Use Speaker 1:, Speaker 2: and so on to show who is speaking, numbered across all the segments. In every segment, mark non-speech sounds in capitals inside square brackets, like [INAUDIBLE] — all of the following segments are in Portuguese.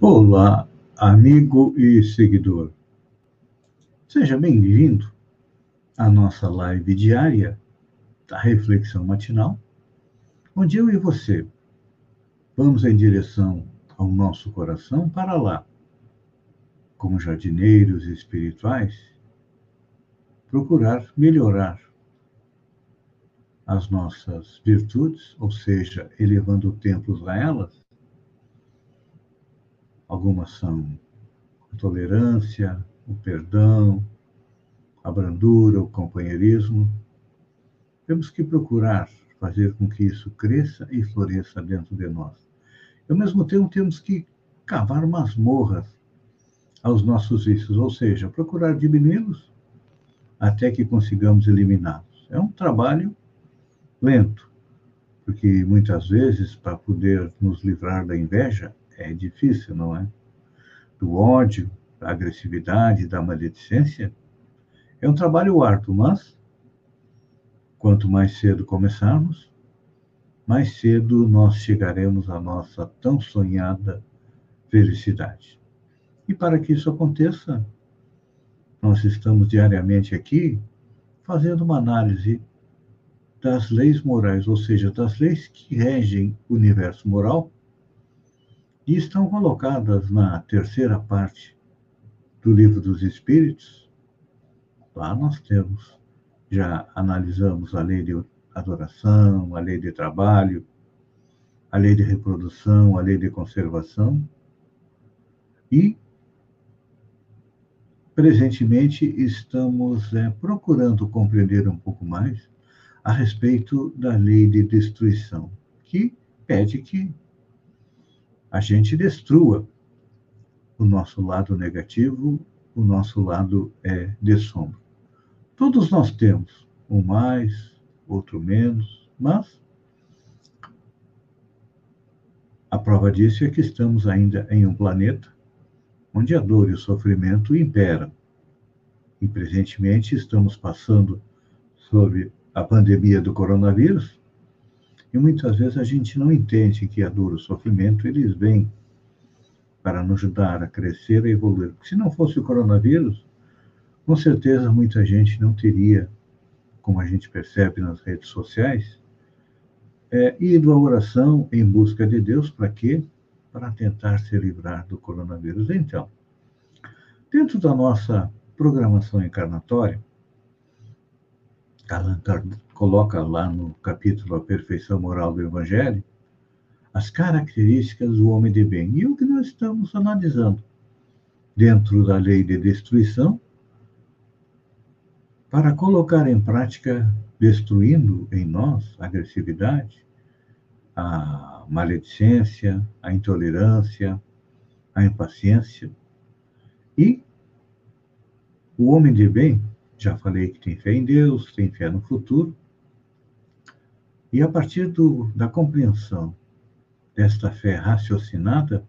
Speaker 1: Olá, amigo e seguidor. Seja bem-vindo à nossa live diária da Reflexão Matinal, onde eu e você vamos em direção ao nosso coração para lá, como jardineiros espirituais, procurar melhorar as nossas virtudes, ou seja, elevando templos a elas, Algumas são a tolerância, o perdão, a brandura, o companheirismo. Temos que procurar fazer com que isso cresça e floresça dentro de nós. E, ao mesmo tempo, temos que cavar masmorras aos nossos vícios, ou seja, procurar diminuí-los até que consigamos eliminá-los. É um trabalho lento, porque muitas vezes, para poder nos livrar da inveja, é difícil, não é? Do ódio, da agressividade, da maledicência. É um trabalho árduo, mas quanto mais cedo começarmos, mais cedo nós chegaremos à nossa tão sonhada felicidade. E para que isso aconteça, nós estamos diariamente aqui fazendo uma análise das leis morais, ou seja, das leis que regem o universo moral e estão colocadas na terceira parte do Livro dos Espíritos. Lá nós temos, já analisamos a lei de adoração, a lei de trabalho, a lei de reprodução, a lei de conservação. E, presentemente, estamos é, procurando compreender um pouco mais a respeito da lei de destruição, que pede que a gente destrua o nosso lado negativo, o nosso lado é de sombra. Todos nós temos, um mais, outro menos, mas a prova disso é que estamos ainda em um planeta onde a dor e o sofrimento imperam. E presentemente estamos passando sobre a pandemia do coronavírus, e muitas vezes a gente não entende que a dor o sofrimento, eles vêm para nos ajudar a crescer e evoluir. Porque se não fosse o coronavírus, com certeza muita gente não teria, como a gente percebe nas redes sociais, é, ido à oração em busca de Deus para quê? Para tentar se livrar do coronavírus. Então, dentro da nossa programação encarnatória, Allan coloca lá no capítulo A Perfeição Moral do Evangelho as características do homem de bem. E o que nós estamos analisando dentro da lei de destruição para colocar em prática, destruindo em nós a agressividade, a maledicência, a intolerância, a impaciência. E o homem de bem já falei que tem fé em Deus, tem fé no futuro. E a partir do, da compreensão desta fé raciocinada,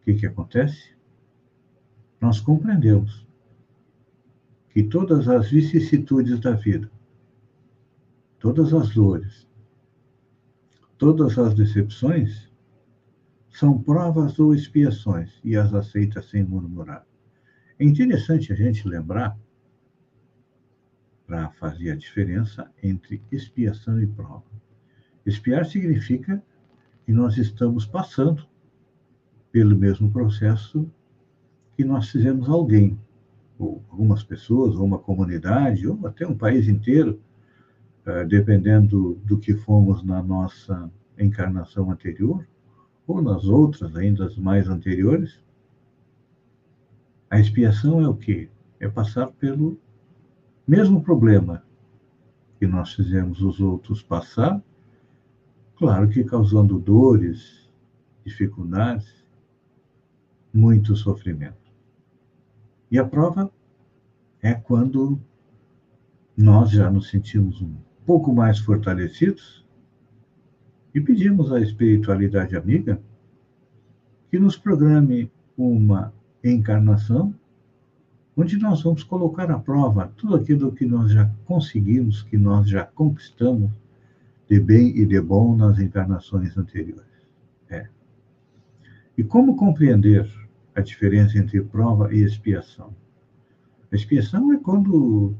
Speaker 1: o que, que acontece? Nós compreendemos que todas as vicissitudes da vida, todas as dores, todas as decepções, são provas ou expiações e as aceita sem murmurar. É interessante a gente lembrar para fazer a diferença entre expiação e prova. Expiar significa que nós estamos passando pelo mesmo processo que nós fizemos alguém, ou algumas pessoas, ou uma comunidade, ou até um país inteiro, eh, dependendo do que fomos na nossa encarnação anterior, ou nas outras, ainda as mais anteriores. A expiação é o quê? É passar pelo mesmo problema que nós fizemos os outros passar, claro que causando dores, dificuldades, muito sofrimento. E a prova é quando nós já nos sentimos um pouco mais fortalecidos e pedimos à espiritualidade amiga que nos programe uma encarnação onde nós vamos colocar à prova tudo aquilo que nós já conseguimos, que nós já conquistamos de bem e de bom nas encarnações anteriores. É. E como compreender a diferença entre prova e expiação? A expiação é quando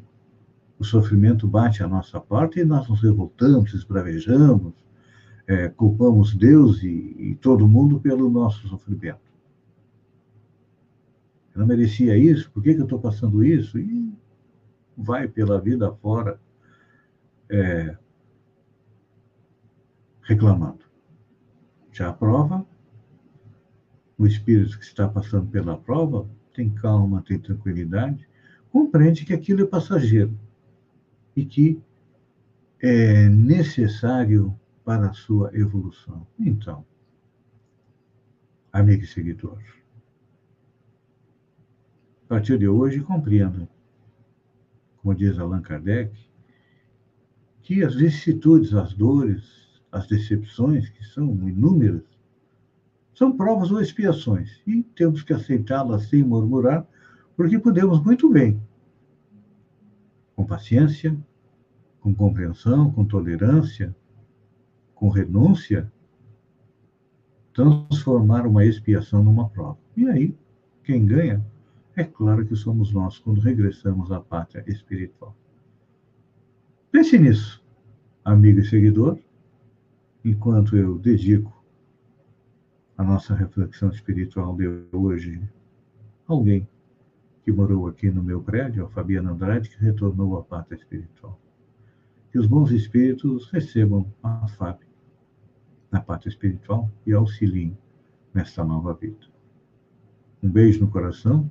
Speaker 1: o sofrimento bate à nossa porta e nós nos revoltamos, esbravejamos, é, culpamos Deus e, e todo mundo pelo nosso sofrimento. Eu não merecia isso, por que, que eu estou passando isso? E vai pela vida fora é, reclamando. Já a prova, o espírito que está passando pela prova tem calma, tem tranquilidade, compreende que aquilo é passageiro e que é necessário para a sua evolução. Então, amigo e seguidor, a partir de hoje, compreenda, como diz Allan Kardec, que as vicissitudes, as dores, as decepções, que são inúmeras, são provas ou expiações, e temos que aceitá-las sem murmurar, porque podemos muito bem com paciência, com compreensão, com tolerância, com renúncia, transformar uma expiação numa prova. E aí, quem ganha, é claro que somos nós quando regressamos à pátria espiritual. Pense nisso, amigo e seguidor, enquanto eu dedico a nossa reflexão espiritual de hoje a alguém que morou aqui no meu prédio, a Fabiana Andrade, que retornou à pátria espiritual. Que os bons espíritos recebam a FAB na pátria espiritual e auxiliem nesta nova vida. Um beijo no coração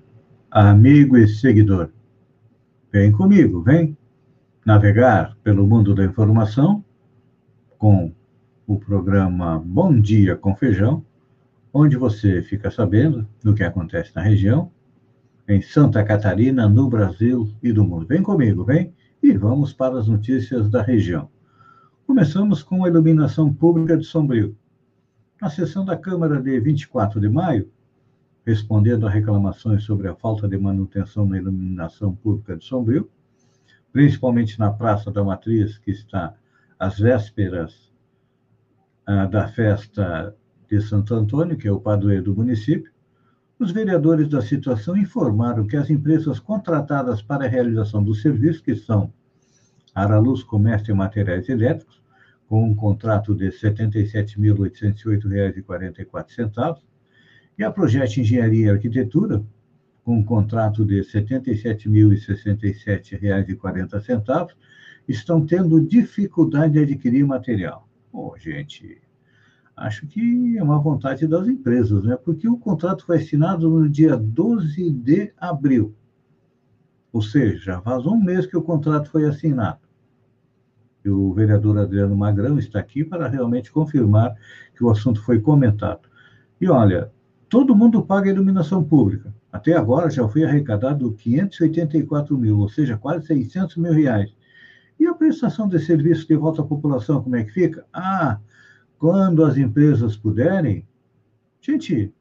Speaker 1: amigo e seguidor. Vem comigo, vem navegar pelo mundo da informação com o programa Bom Dia com Feijão, onde você fica sabendo do que acontece na região, em Santa Catarina, no Brasil e do mundo. Vem comigo, vem e vamos para as notícias da região. Começamos com a iluminação pública de Sombrio. Na sessão da Câmara de 24 de maio, respondendo a reclamações sobre a falta de manutenção na iluminação pública de Sombrio, principalmente na Praça da Matriz, que está às vésperas ah, da festa de Santo Antônio, que é o padroeiro do município, os vereadores da situação informaram que as empresas contratadas para a realização do serviço, que são Araluz Comércio e Materiais Elétricos, com um contrato de R$ 77.808,44, e a Projeto Engenharia e Arquitetura, com um contrato de R$ 77.067,40, estão tendo dificuldade de adquirir material. Bom, gente, acho que é uma vontade das empresas, né? Porque o contrato foi assinado no dia 12 de abril. Ou seja, faz um mês que o contrato foi assinado. E o vereador Adriano Magrão está aqui para realmente confirmar que o assunto foi comentado. E olha, todo mundo paga iluminação pública. Até agora já foi arrecadado 584 mil, ou seja, quase 600 mil reais. E a prestação de serviço de volta à população, como é que fica? Ah, quando as empresas puderem. Gente,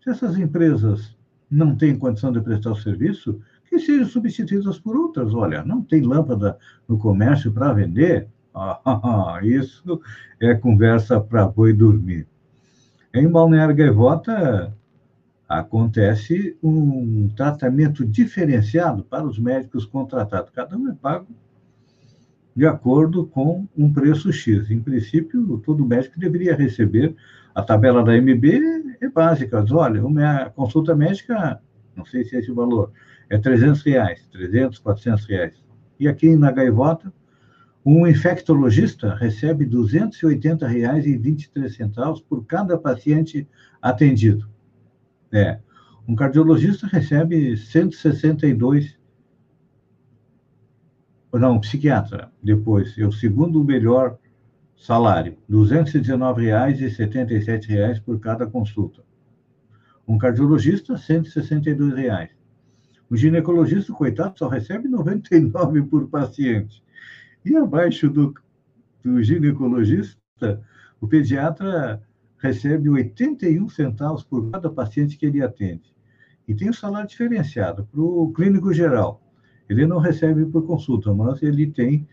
Speaker 1: se essas empresas não têm condição de prestar o serviço, que sejam substituídas por outras. Olha, não tem lâmpada no comércio para vender? [LAUGHS] Ah, isso é conversa para boi dormir. Em Balneário Gaivota, acontece um tratamento diferenciado para os médicos contratados. Cada um é pago de acordo com um preço X. Em princípio, todo médico deveria receber. A tabela da MB é básica. Olha, uma consulta médica, não sei se é esse valor, é 300 reais, 300, 400 reais. E aqui na Gaivota, um infectologista recebe R$ 280,23 por cada paciente atendido. É. Um cardiologista recebe 162 não, um psiquiatra, depois, é o segundo melhor salário, R$ 219,77 por cada consulta. Um cardiologista, 162 reais. O ginecologista, coitado, só recebe 99 por paciente. E abaixo do, do ginecologista, o pediatra recebe 81 centavos por cada paciente que ele atende. E tem um salário diferenciado. Para o clínico geral, ele não recebe por consulta, mas ele tem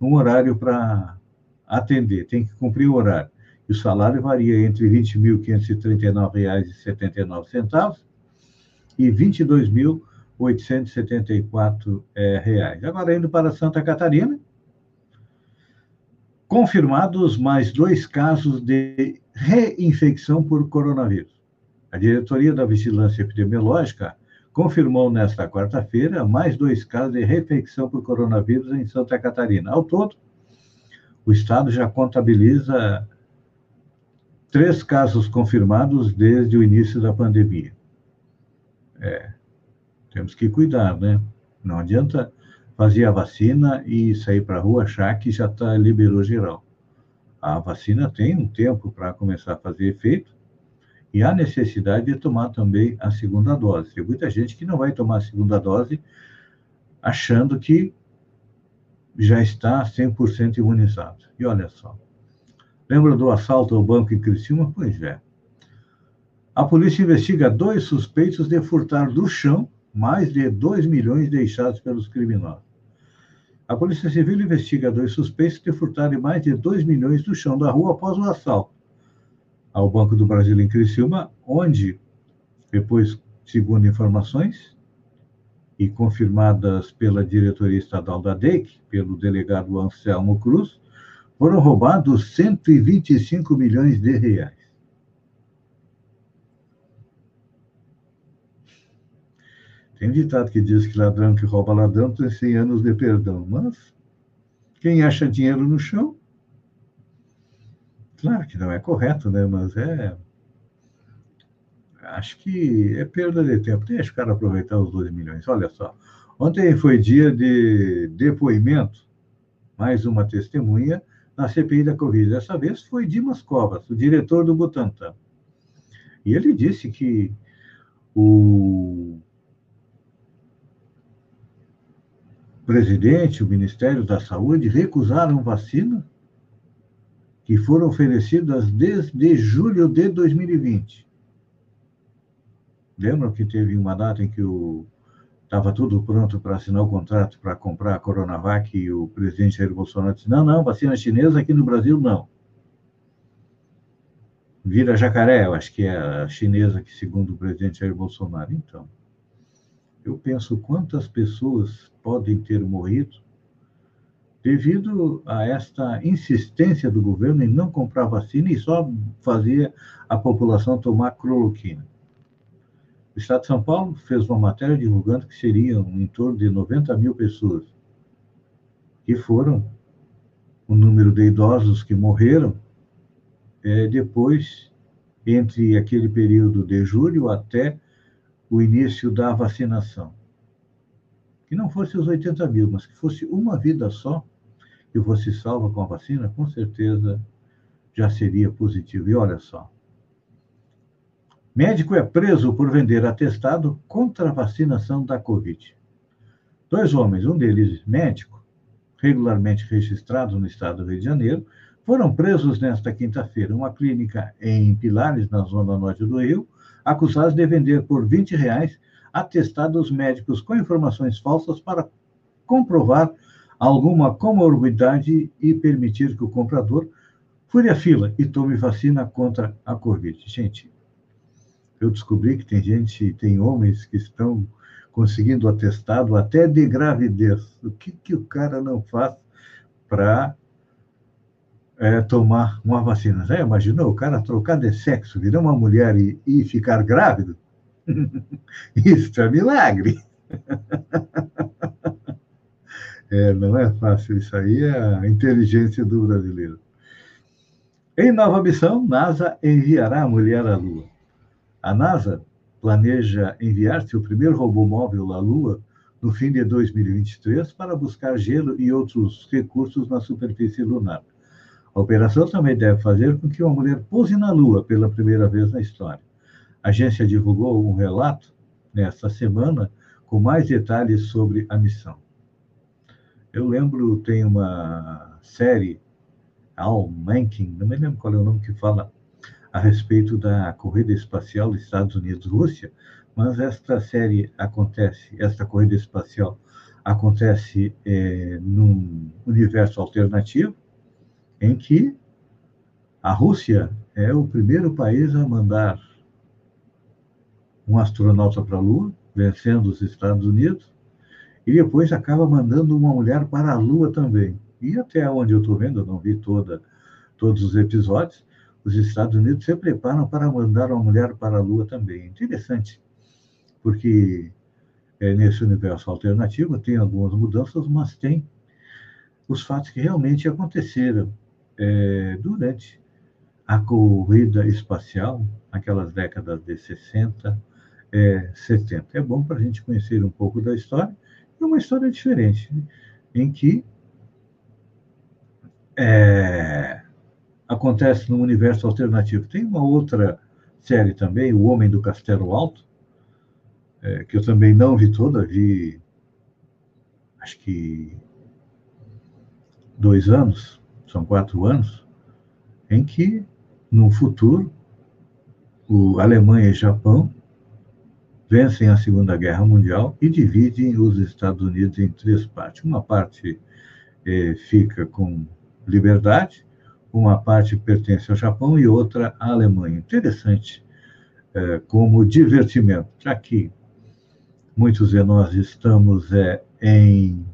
Speaker 1: um horário para atender, tem que cumprir o horário. E o salário varia entre R$ 20.539,79 e 22.874 reais. Agora, indo para Santa Catarina, confirmados mais dois casos de reinfecção por coronavírus. A diretoria da Vigilância Epidemiológica confirmou nesta quarta-feira mais dois casos de reinfecção por coronavírus em Santa Catarina. Ao todo, o estado já contabiliza três casos confirmados desde o início da pandemia. É, temos que cuidar, né? Não adianta fazer a vacina e sair para a rua achar que já está liberou geral. A vacina tem um tempo para começar a fazer efeito e há necessidade de tomar também a segunda dose. Tem muita gente que não vai tomar a segunda dose achando que já está 100% imunizado. E olha só. Lembra do assalto ao banco em Criciúma? Pois é. A polícia investiga dois suspeitos de furtar do chão mais de 2 milhões deixados pelos criminosos. A Polícia Civil investiga dois suspeitos de furtarem mais de 2 milhões do chão da rua após o assalto ao Banco do Brasil em Criciúma, onde, depois, segundo informações e confirmadas pela diretoria estadual da DEIC, pelo delegado Anselmo Cruz, foram roubados 125 milhões de reais. Tem ditado que diz que ladrão que rouba ladrão tem 100 anos de perdão, mas quem acha dinheiro no chão Claro que não é correto, né? Mas é. Acho que é perda de tempo. Deixa o cara aproveitar os 12 milhões. Olha só. Ontem foi dia de depoimento, mais uma testemunha na CPI da Covid. Dessa vez foi Dimas Covas, o diretor do Butantan. E ele disse que o presidente, o Ministério da Saúde recusaram vacina que foram oferecidas desde julho de 2020. Lembram que teve uma data em que estava tudo pronto para assinar o contrato para comprar a Coronavac e o presidente Jair Bolsonaro disse: não, não, vacina chinesa aqui no Brasil não. Vira jacaré, eu acho que é a chinesa que, segundo o presidente Jair Bolsonaro. Então, eu penso quantas pessoas podem ter morrido devido a esta insistência do governo em não comprar vacina e só fazer a população tomar cloroquina. O Estado de São Paulo fez uma matéria divulgando que seriam em torno de 90 mil pessoas que foram o número de idosos que morreram é, depois, entre aquele período de julho até o início da vacinação. Que não fosse os 80 mil, mas que fosse uma vida só, que você salva com a vacina, com certeza já seria positivo. E olha só. Médico é preso por vender atestado contra a vacinação da Covid. Dois homens, um deles médico, regularmente registrado no estado do Rio de Janeiro, foram presos nesta quinta-feira uma clínica em Pilares, na zona norte do Rio, acusados de vender por 20 reais atestados médicos com informações falsas para comprovar alguma comorbidade e permitir que o comprador fure a fila e tome vacina contra a Covid. Gente, eu descobri que tem gente, tem homens que estão conseguindo atestado até de gravidez. O que, que o cara não faz para é, tomar uma vacina? Já imaginou o cara trocar de sexo, virar uma mulher e, e ficar grávido? [LAUGHS] Isso é milagre. [LAUGHS] É, não é fácil isso aí, é a inteligência do brasileiro. Em nova missão, NASA enviará a mulher à Lua. A NASA planeja enviar seu primeiro robô móvel à Lua no fim de 2023 para buscar gelo e outros recursos na superfície lunar. A operação também deve fazer com que uma mulher pouse na Lua pela primeira vez na história. A agência divulgou um relato nesta semana com mais detalhes sobre a missão. Eu lembro, tem uma série, Al Mencken, não me lembro qual é o nome que fala a respeito da corrida espacial Estados Unidos-Rússia, mas esta série acontece, esta corrida espacial acontece é, num universo alternativo em que a Rússia é o primeiro país a mandar um astronauta para a Lua, vencendo os Estados Unidos, e depois acaba mandando uma mulher para a Lua também. E até onde eu estou vendo, eu não vi toda, todos os episódios, os Estados Unidos se preparam para mandar uma mulher para a Lua também. Interessante, porque é, nesse universo alternativo tem algumas mudanças, mas tem os fatos que realmente aconteceram é, durante a corrida espacial, aquelas décadas de 60, é, 70. É bom para a gente conhecer um pouco da história, e uma história diferente, né? em que é, acontece no universo alternativo. Tem uma outra série também, O Homem do Castelo Alto, é, que eu também não vi toda, vi acho que dois anos, são quatro anos, em que no futuro o Alemanha e Japão vencem a Segunda Guerra Mundial e dividem os Estados Unidos em três partes. Uma parte eh, fica com liberdade, uma parte pertence ao Japão e outra à Alemanha. Interessante eh, como divertimento, já que muitos de nós estamos eh, em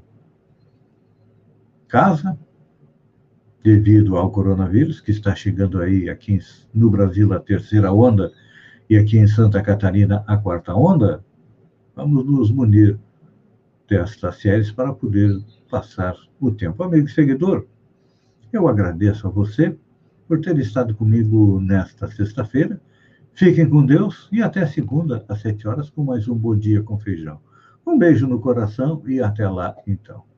Speaker 1: casa devido ao coronavírus, que está chegando aí aqui no Brasil a terceira onda e aqui em Santa Catarina a quarta onda, vamos nos munir destas séries para poder passar o tempo. Amigo e seguidor, eu agradeço a você por ter estado comigo nesta sexta-feira. Fiquem com Deus e até segunda, às sete horas, com mais um Bom Dia com Feijão. Um beijo no coração e até lá, então.